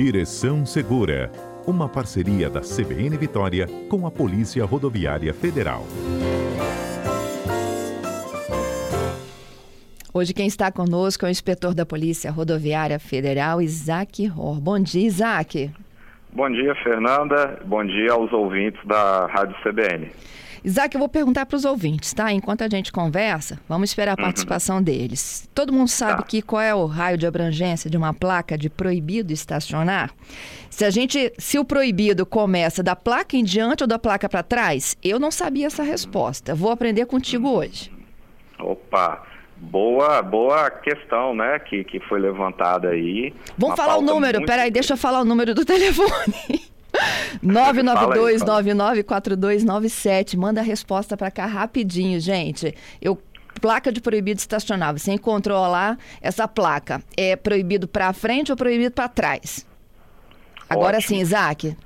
Direção Segura, uma parceria da CBN Vitória com a Polícia Rodoviária Federal. Hoje quem está conosco é o inspetor da Polícia Rodoviária Federal, Isaac Ror. Bom dia, Isaac. Bom dia, Fernanda. Bom dia aos ouvintes da Rádio CBN. Isaac, eu vou perguntar para os ouvintes, tá? Enquanto a gente conversa, vamos esperar a uhum. participação uhum. deles. Todo mundo sabe tá. que qual é o raio de abrangência de uma placa de proibido estacionar? Se a gente, se o proibido começa da placa em diante ou da placa para trás, eu não sabia essa resposta. Vou aprender contigo hoje. Opa, Boa, boa questão, né, que, que foi levantada aí. Vamos falar o número, muito... peraí, deixa eu falar o número do telefone. 992994297. Manda a resposta para cá rapidinho, gente. Eu placa de proibido estacionar. Você encontrou lá essa placa. É proibido para frente ou proibido para trás? Agora Ótimo. sim, Isaac.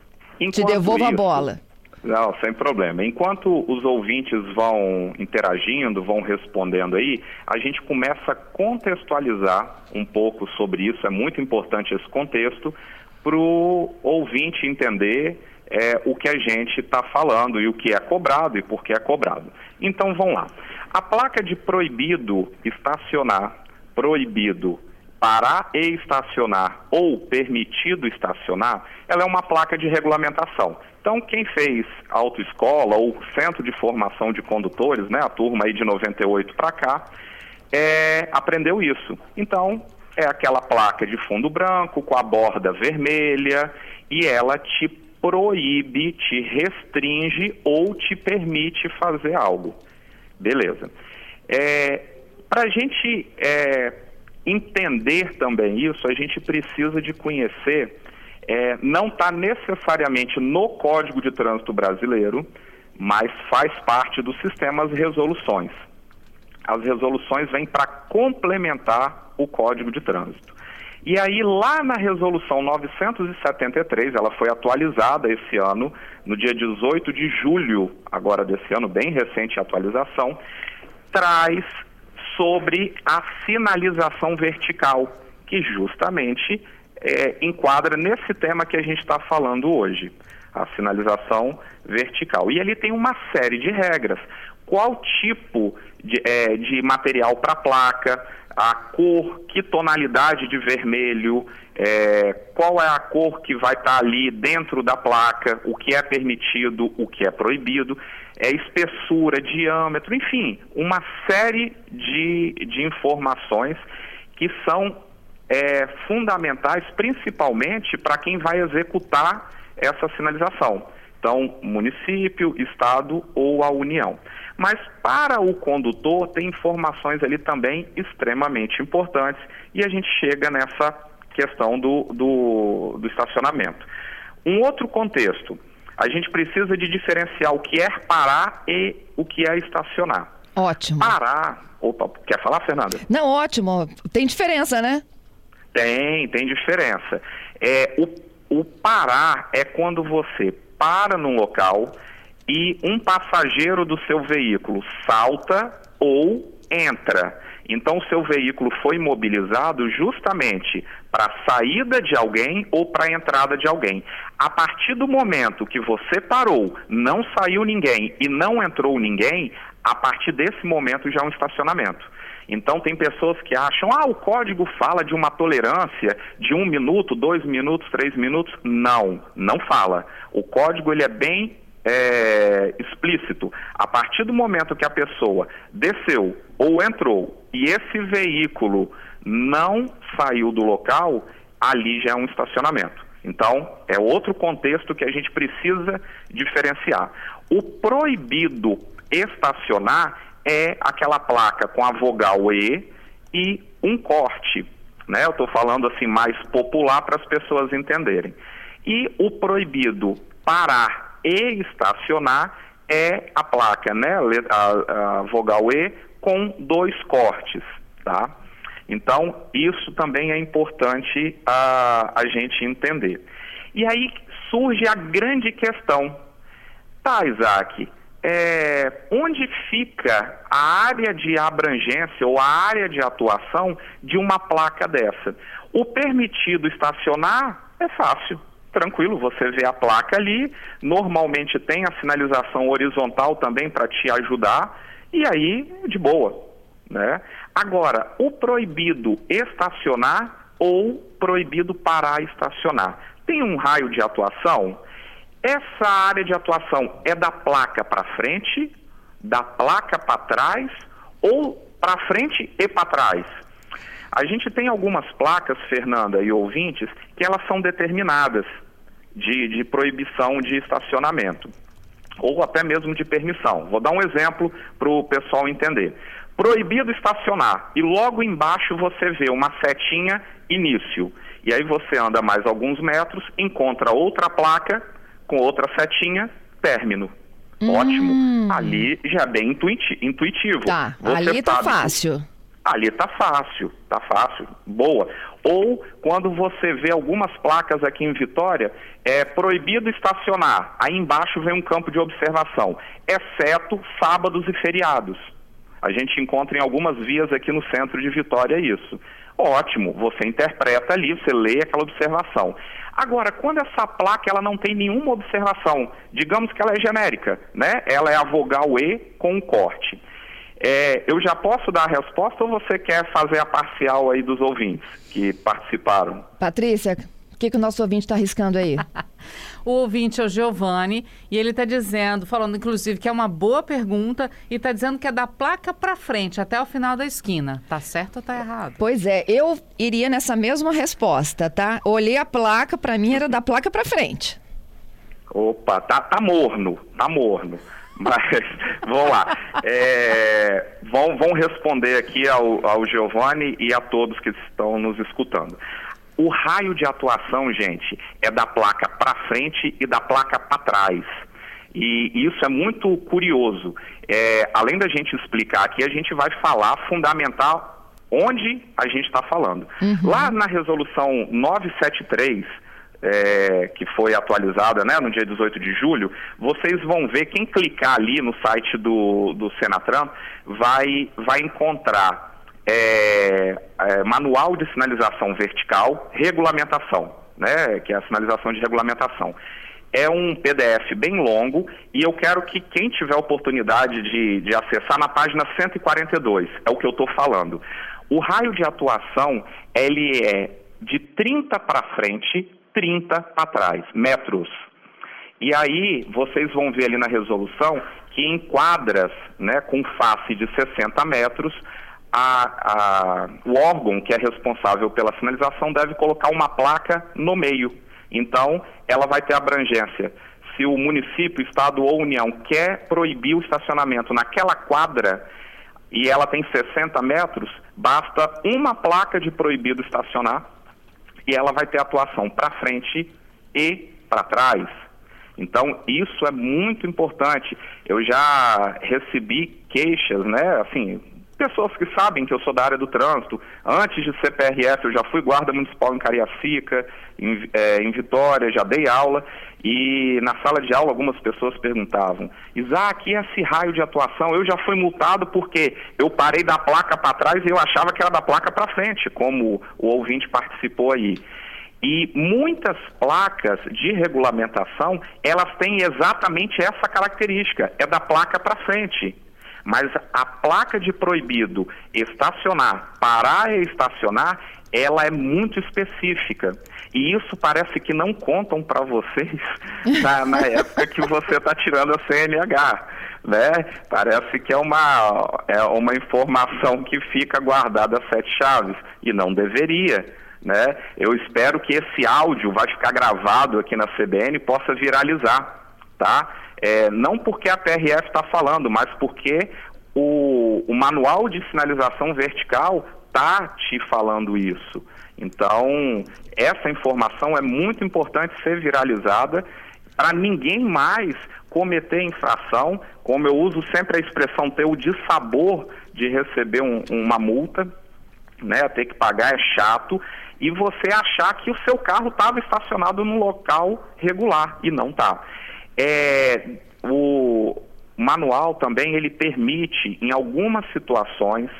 Enquanto te devolvo isso, a bola. Não, sem problema. Enquanto os ouvintes vão interagindo, vão respondendo aí, a gente começa a contextualizar um pouco sobre isso. É muito importante esse contexto para o ouvinte entender é, o que a gente está falando e o que é cobrado e por que é cobrado. Então vamos lá. A placa de proibido estacionar, proibido parar e estacionar ou permitido estacionar, ela é uma placa de regulamentação. Então, quem fez autoescola ou centro de formação de condutores, né, a turma aí de 98 para cá, é, aprendeu isso. Então, é aquela placa de fundo branco com a borda vermelha e ela te proíbe, te restringe ou te permite fazer algo. Beleza. É, Para a gente é, entender também isso, a gente precisa de conhecer, é, não está necessariamente no Código de Trânsito Brasileiro, mas faz parte do sistema as resoluções. As resoluções vêm para complementar o Código de Trânsito. E aí, lá na resolução 973, ela foi atualizada esse ano, no dia 18 de julho, agora desse ano, bem recente atualização, traz sobre a sinalização vertical, que justamente é, enquadra nesse tema que a gente está falando hoje, a sinalização vertical. E ele tem uma série de regras. Qual tipo de, é, de material para placa, a cor, que tonalidade de vermelho, é, qual é a cor que vai estar tá ali dentro da placa, o que é permitido, o que é proibido, é espessura, diâmetro, enfim, uma série de, de informações que são é, fundamentais, principalmente para quem vai executar essa sinalização. Então, município, estado ou a União. Mas para o condutor tem informações ali também extremamente importantes e a gente chega nessa questão do, do, do estacionamento. Um outro contexto, a gente precisa de diferenciar o que é parar e o que é estacionar. Ótimo. Parar. Opa, quer falar, Fernanda? Não, ótimo. Tem diferença, né? Tem, tem diferença. É, o, o parar é quando você para num local e um passageiro do seu veículo salta ou entra. Então, o seu veículo foi mobilizado justamente para a saída de alguém ou para a entrada de alguém. A partir do momento que você parou, não saiu ninguém e não entrou ninguém, a partir desse momento já é um estacionamento. Então tem pessoas que acham, ah, o código fala de uma tolerância de um minuto, dois minutos, três minutos. Não, não fala. O código ele é bem é, explícito. A partir do momento que a pessoa desceu ou entrou e esse veículo não saiu do local, ali já é um estacionamento. Então, é outro contexto que a gente precisa diferenciar. O proibido estacionar é aquela placa com a vogal E e um corte. Né? Eu estou falando assim mais popular para as pessoas entenderem. E o proibido parar e estacionar é a placa, né? a, a vogal E com dois cortes. Tá? Então, isso também é importante a, a gente entender. E aí surge a grande questão. Tá, Isaac, é, onde fica a área de abrangência ou a área de atuação de uma placa dessa. O permitido estacionar É fácil, tranquilo, você vê a placa ali, normalmente tem a sinalização horizontal também para te ajudar, e aí de boa. Né? Agora, o proibido estacionar ou proibido parar estacionar. Tem um raio de atuação? Essa área de atuação é da placa para frente, da placa para trás ou para frente e para trás? A gente tem algumas placas, Fernanda e ouvintes, que elas são determinadas de, de proibição de estacionamento ou até mesmo de permissão. Vou dar um exemplo para o pessoal entender. Proibido estacionar e logo embaixo você vê uma setinha início. E aí você anda mais alguns metros, encontra outra placa com outra setinha término. Hum. Ótimo. Ali já é bem intuitivo. Tá, você ali tá fácil. Ali tá fácil, tá fácil, boa. Ou quando você vê algumas placas aqui em Vitória, é proibido estacionar. Aí embaixo vem um campo de observação, exceto sábados e feriados. A gente encontra em algumas vias aqui no centro de Vitória isso. Ótimo, você interpreta ali, você lê aquela observação. Agora, quando essa placa ela não tem nenhuma observação, digamos que ela é genérica, né? Ela é a vogal E com um corte. É, eu já posso dar a resposta ou você quer fazer a parcial aí dos ouvintes que participaram? Patrícia, o que, que o nosso ouvinte está arriscando aí? o ouvinte é o Giovanni e ele está dizendo, falando inclusive que é uma boa pergunta e está dizendo que é da placa para frente, até o final da esquina. Tá certo ou tá errado? Pois é, eu iria nessa mesma resposta, tá? Olhei a placa, para mim era da placa para frente. Opa, tá, tá morno, tá morno. Mas, vamos lá. É, vão, vão responder aqui ao, ao Giovanni e a todos que estão nos escutando. O raio de atuação, gente, é da placa para frente e da placa para trás. E isso é muito curioso. É, além da gente explicar aqui, a gente vai falar, fundamental, onde a gente está falando. Uhum. Lá na resolução 973, é, que foi atualizada né, no dia 18 de julho, vocês vão ver, quem clicar ali no site do, do Senatran vai, vai encontrar é, é, manual de sinalização vertical, regulamentação, né, que é a sinalização de regulamentação. É um PDF bem longo e eu quero que quem tiver oportunidade de, de acessar na página 142, é o que eu estou falando. O raio de atuação, ele é de 30 para frente 30 para trás, metros. E aí vocês vão ver ali na resolução que em quadras, né, com face de 60 metros, a, a, o órgão que é responsável pela sinalização deve colocar uma placa no meio. Então, ela vai ter abrangência. Se o município, estado ou união quer proibir o estacionamento naquela quadra e ela tem 60 metros, basta uma placa de proibido estacionar e ela vai ter atuação para frente e para trás. Então, isso é muito importante. Eu já recebi queixas, né? Assim, pessoas que sabem que eu sou da área do trânsito. Antes de ser PRF, eu já fui guarda municipal em Cariacica, em, é, em Vitória, já dei aula. E na sala de aula algumas pessoas perguntavam, Isaac, esse raio de atuação? Eu já fui multado porque eu parei da placa para trás e eu achava que era da placa para frente, como o ouvinte participou aí. E muitas placas de regulamentação, elas têm exatamente essa característica, é da placa para frente. Mas a placa de proibido estacionar, parar e estacionar, ela é muito específica. E isso parece que não contam para vocês na, na, época que você está tirando a CNH. Né? Parece que é uma, é uma informação que fica guardada a sete chaves e não deveria. Né? Eu espero que esse áudio vai ficar gravado aqui na CBN e possa viralizar. Tá? É, não porque a PRF está falando, mas porque o, o manual de sinalização vertical está te falando isso. Então, essa informação é muito importante ser viralizada para ninguém mais cometer infração, como eu uso sempre a expressão ter o dissabor de receber um, uma multa, né, ter que pagar é chato, e você achar que o seu carro estava estacionado no local regular e não está. É, o manual também ele permite, em algumas situações,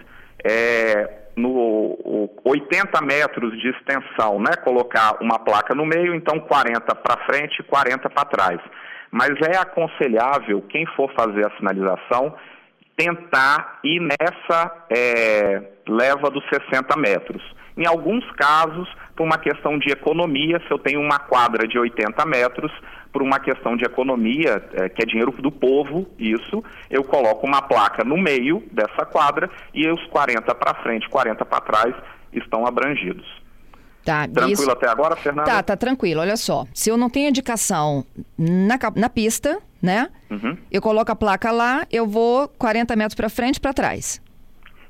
é, no 80 metros de extensão, né, colocar uma placa no meio, então 40 para frente e 40 para trás. Mas é aconselhável, quem for fazer a sinalização, tentar ir nessa é, leva dos 60 metros. Em alguns casos, por uma questão de economia, se eu tenho uma quadra de 80 metros, por uma questão de economia, é, que é dinheiro do povo, isso, eu coloco uma placa no meio dessa quadra e os 40 para frente, 40 para trás estão abrangidos. Tá, tranquilo isso... até agora, Fernanda? Tá, tá tranquilo. Olha só, se eu não tenho indicação na, na pista, né? Uhum. Eu coloco a placa lá, eu vou 40 metros para frente e para trás.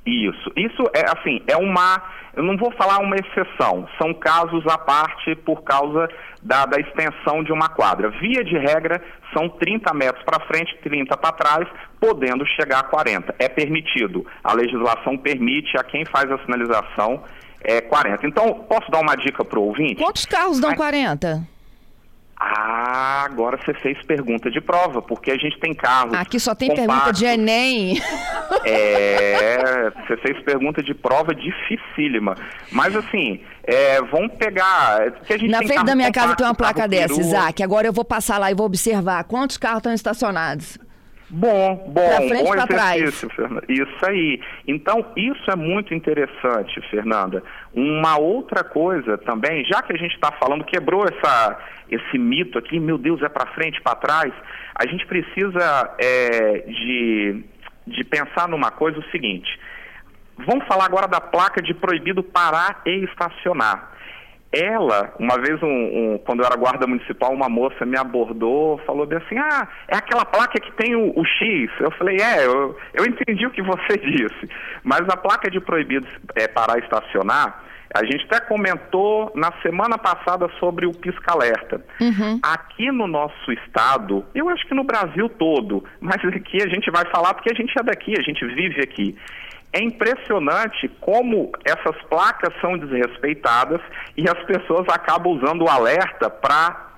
Isso. Isso é assim, é uma. Eu não vou falar uma exceção, são casos à parte por causa da, da extensão de uma quadra. Via de regra, são 30 metros para frente, 30 para trás, podendo chegar a 40. É permitido. A legislação permite a quem faz a sinalização é 40. Então, posso dar uma dica para o ouvinte? Quantos carros dão 40? Ah, agora você fez pergunta de prova, porque a gente tem carros. Aqui só tem compactos. pergunta de Enem. É, você fez pergunta de prova dificílima. Mas assim, é, vamos pegar. Na frente da minha casa tem uma placa dessa, Isaac. Agora eu vou passar lá e vou observar quantos carros estão estacionados. Bom, bom, pra frente, bom exercício, trás. Fernanda. Isso aí. Então, isso é muito interessante, Fernanda. Uma outra coisa também, já que a gente está falando, quebrou essa, esse mito aqui, meu Deus, é para frente, para trás, a gente precisa é, de, de pensar numa coisa o seguinte. Vamos falar agora da placa de proibido parar e estacionar. Ela, uma vez, um, um, quando eu era guarda municipal, uma moça me abordou, falou bem assim, ah, é aquela placa que tem o, o X. Eu falei, é, eu, eu entendi o que você disse. Mas a placa de proibido é, parar e estacionar, a gente até comentou na semana passada sobre o pisca-alerta. Uhum. Aqui no nosso estado, eu acho que no Brasil todo, mas aqui a gente vai falar porque a gente é daqui, a gente vive aqui. É impressionante como essas placas são desrespeitadas e as pessoas acabam usando o alerta para.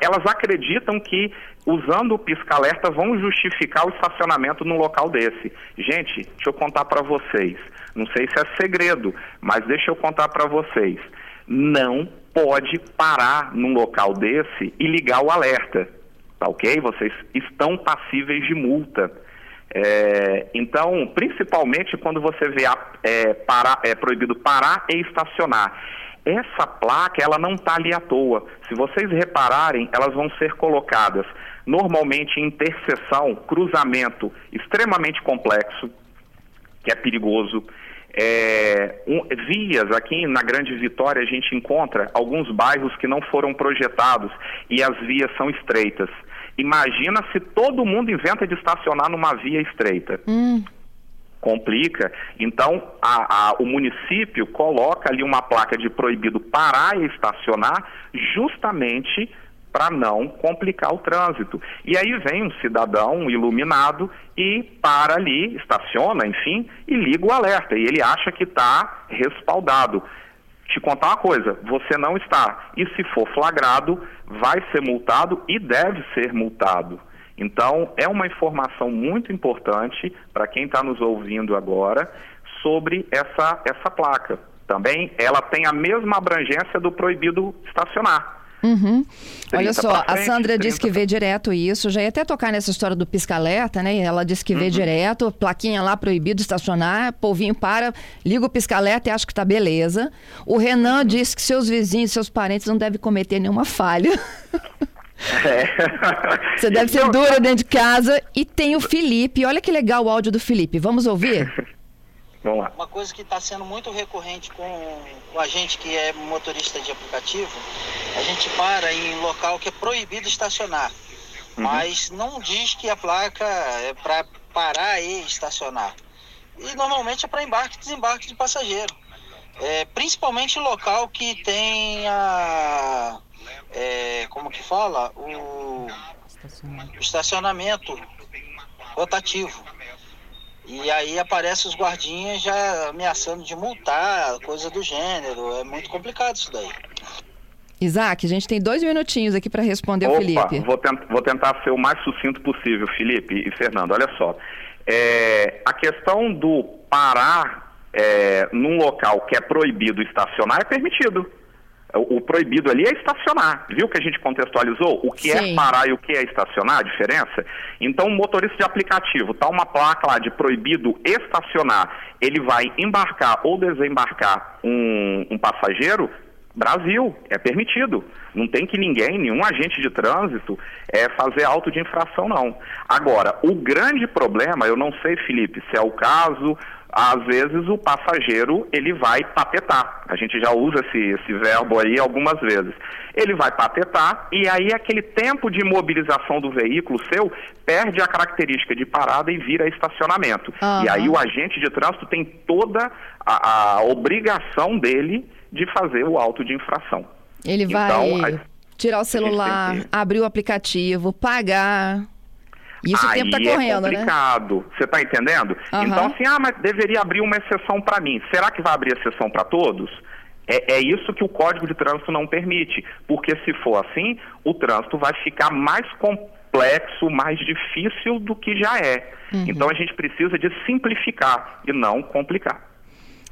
Elas acreditam que usando o pisca-alerta vão justificar o estacionamento num local desse. Gente, deixa eu contar para vocês. Não sei se é segredo, mas deixa eu contar para vocês. Não pode parar num local desse e ligar o alerta. Tá ok? Vocês estão passíveis de multa. É, então, principalmente quando você vê a, é, é proibido parar e estacionar. Essa placa, ela não está ali à toa. Se vocês repararem, elas vão ser colocadas normalmente em interseção, cruzamento extremamente complexo, que é perigoso. É, um, vias aqui na Grande Vitória a gente encontra alguns bairros que não foram projetados e as vias são estreitas. Imagina se todo mundo inventa de estacionar numa via estreita. Hum. Complica. Então, a, a, o município coloca ali uma placa de proibido parar e estacionar, justamente para não complicar o trânsito. E aí vem um cidadão iluminado e para ali, estaciona, enfim, e liga o alerta. E ele acha que está respaldado te contar uma coisa, você não está. E se for flagrado, vai ser multado e deve ser multado. Então, é uma informação muito importante para quem está nos ouvindo agora sobre essa, essa placa. Também ela tem a mesma abrangência do proibido estacionar. Uhum. Olha só, frente, a Sandra disse que vê direto isso. Já ia até tocar nessa história do pisca-alerta, né? Ela disse que vê uhum. direto, plaquinha lá proibido estacionar, povinho para, liga o pisca-alerta e acha que tá beleza. O Renan uhum. disse que seus vizinhos, seus parentes não devem cometer nenhuma falha. É. Você deve ser dura dentro de casa. E tem o Felipe. Olha que legal o áudio do Felipe. Vamos ouvir? Vamos lá. Uma coisa que está sendo muito recorrente com, com a gente que é motorista de aplicativo, a gente para em local que é proibido estacionar. Uhum. Mas não diz que a placa é para parar e estacionar. E normalmente é para embarque e desembarque de passageiro. É, principalmente local que tem a. É, como que fala? O, o estacionamento rotativo. E aí aparece os guardinhas já ameaçando de multar, coisa do gênero. É muito complicado isso daí. Isaac, a gente tem dois minutinhos aqui para responder Opa, o Felipe. Vou, tent vou tentar ser o mais sucinto possível, Felipe e Fernando. Olha só. É, a questão do parar é, num local que é proibido estacionar, é permitido. O, o proibido ali é estacionar. Viu que a gente contextualizou? O que é Sim. é parar e o que é estacionar, a diferença? Então, o motorista de aplicativo, tá uma placa lá de proibido estacionar, ele vai embarcar ou desembarcar um, um passageiro, Brasil, é permitido. Não tem que ninguém, nenhum agente de trânsito, é, fazer auto de infração, não. Agora, o grande problema, eu não sei, Felipe, se é o caso, às vezes o passageiro, ele vai patetar. A gente já usa esse, esse verbo aí algumas vezes. Ele vai patetar e aí aquele tempo de mobilização do veículo seu perde a característica de parada e vira estacionamento. Aham. E aí o agente de trânsito tem toda a, a obrigação dele de fazer o auto de infração. Ele vai Então, a- tirar o celular, que- abrir o aplicativo, pagar. Isso o Aí tempo tá é correndo, né? complicado. Você está entendendo? Aham. Então, assim, ah, mas deveria abrir uma exceção para mim. Será que vai abrir exceção para todos? É, é isso que o Código de Trânsito não permite. Porque se for assim, o trânsito vai ficar mais complexo, mais difícil do que já é. Uhum. Então a gente precisa de simplificar e não complicar.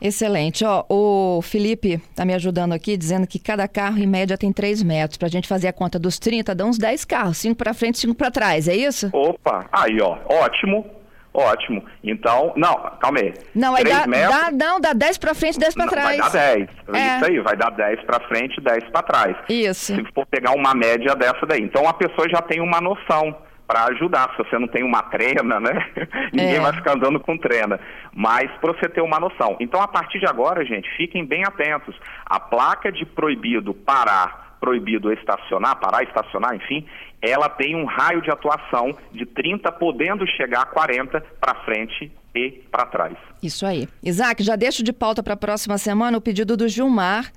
Excelente. Ó, o Felipe tá me ajudando aqui, dizendo que cada carro, em média, tem 3 metros. Pra gente fazer a conta dos 30, dá uns 10 carros. 5 para frente, 5 para trás, é isso? Opa, aí ó, ótimo, ótimo. Então, não, calma aí. Não, aí dá, metros- dá, não, dá 10 para frente, 10 para trás. Vai dar 10. É. Isso aí, vai dar 10 para frente, 10 para trás. Isso. Se for pegar uma média dessa daí. Então a pessoa já tem uma noção para ajudar. Se você não tem uma trena, né? Ninguém É. vai ficar andando com trena. Mas para você ter uma noção. Então a partir de agora, gente, fiquem bem atentos. A placa de proibido parar, proibido estacionar, parar, estacionar, enfim, ela tem um raio de atuação de 30, podendo chegar a 40 para frente e para trás. Isso aí. Isaac, já deixo de pauta para a próxima semana o pedido do Gilmar.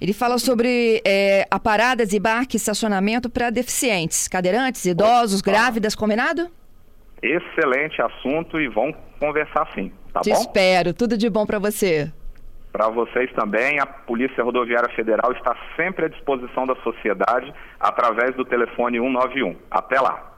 Ele fala sobre é, a paradas e barque estacionamento para deficientes, cadeirantes, idosos, grávidas, combinado? Excelente assunto e vão conversar sim, tá Te bom? espero. Tudo de bom para você. Para vocês também, a Polícia Rodoviária Federal está sempre à disposição da sociedade através do telefone 191. Até lá.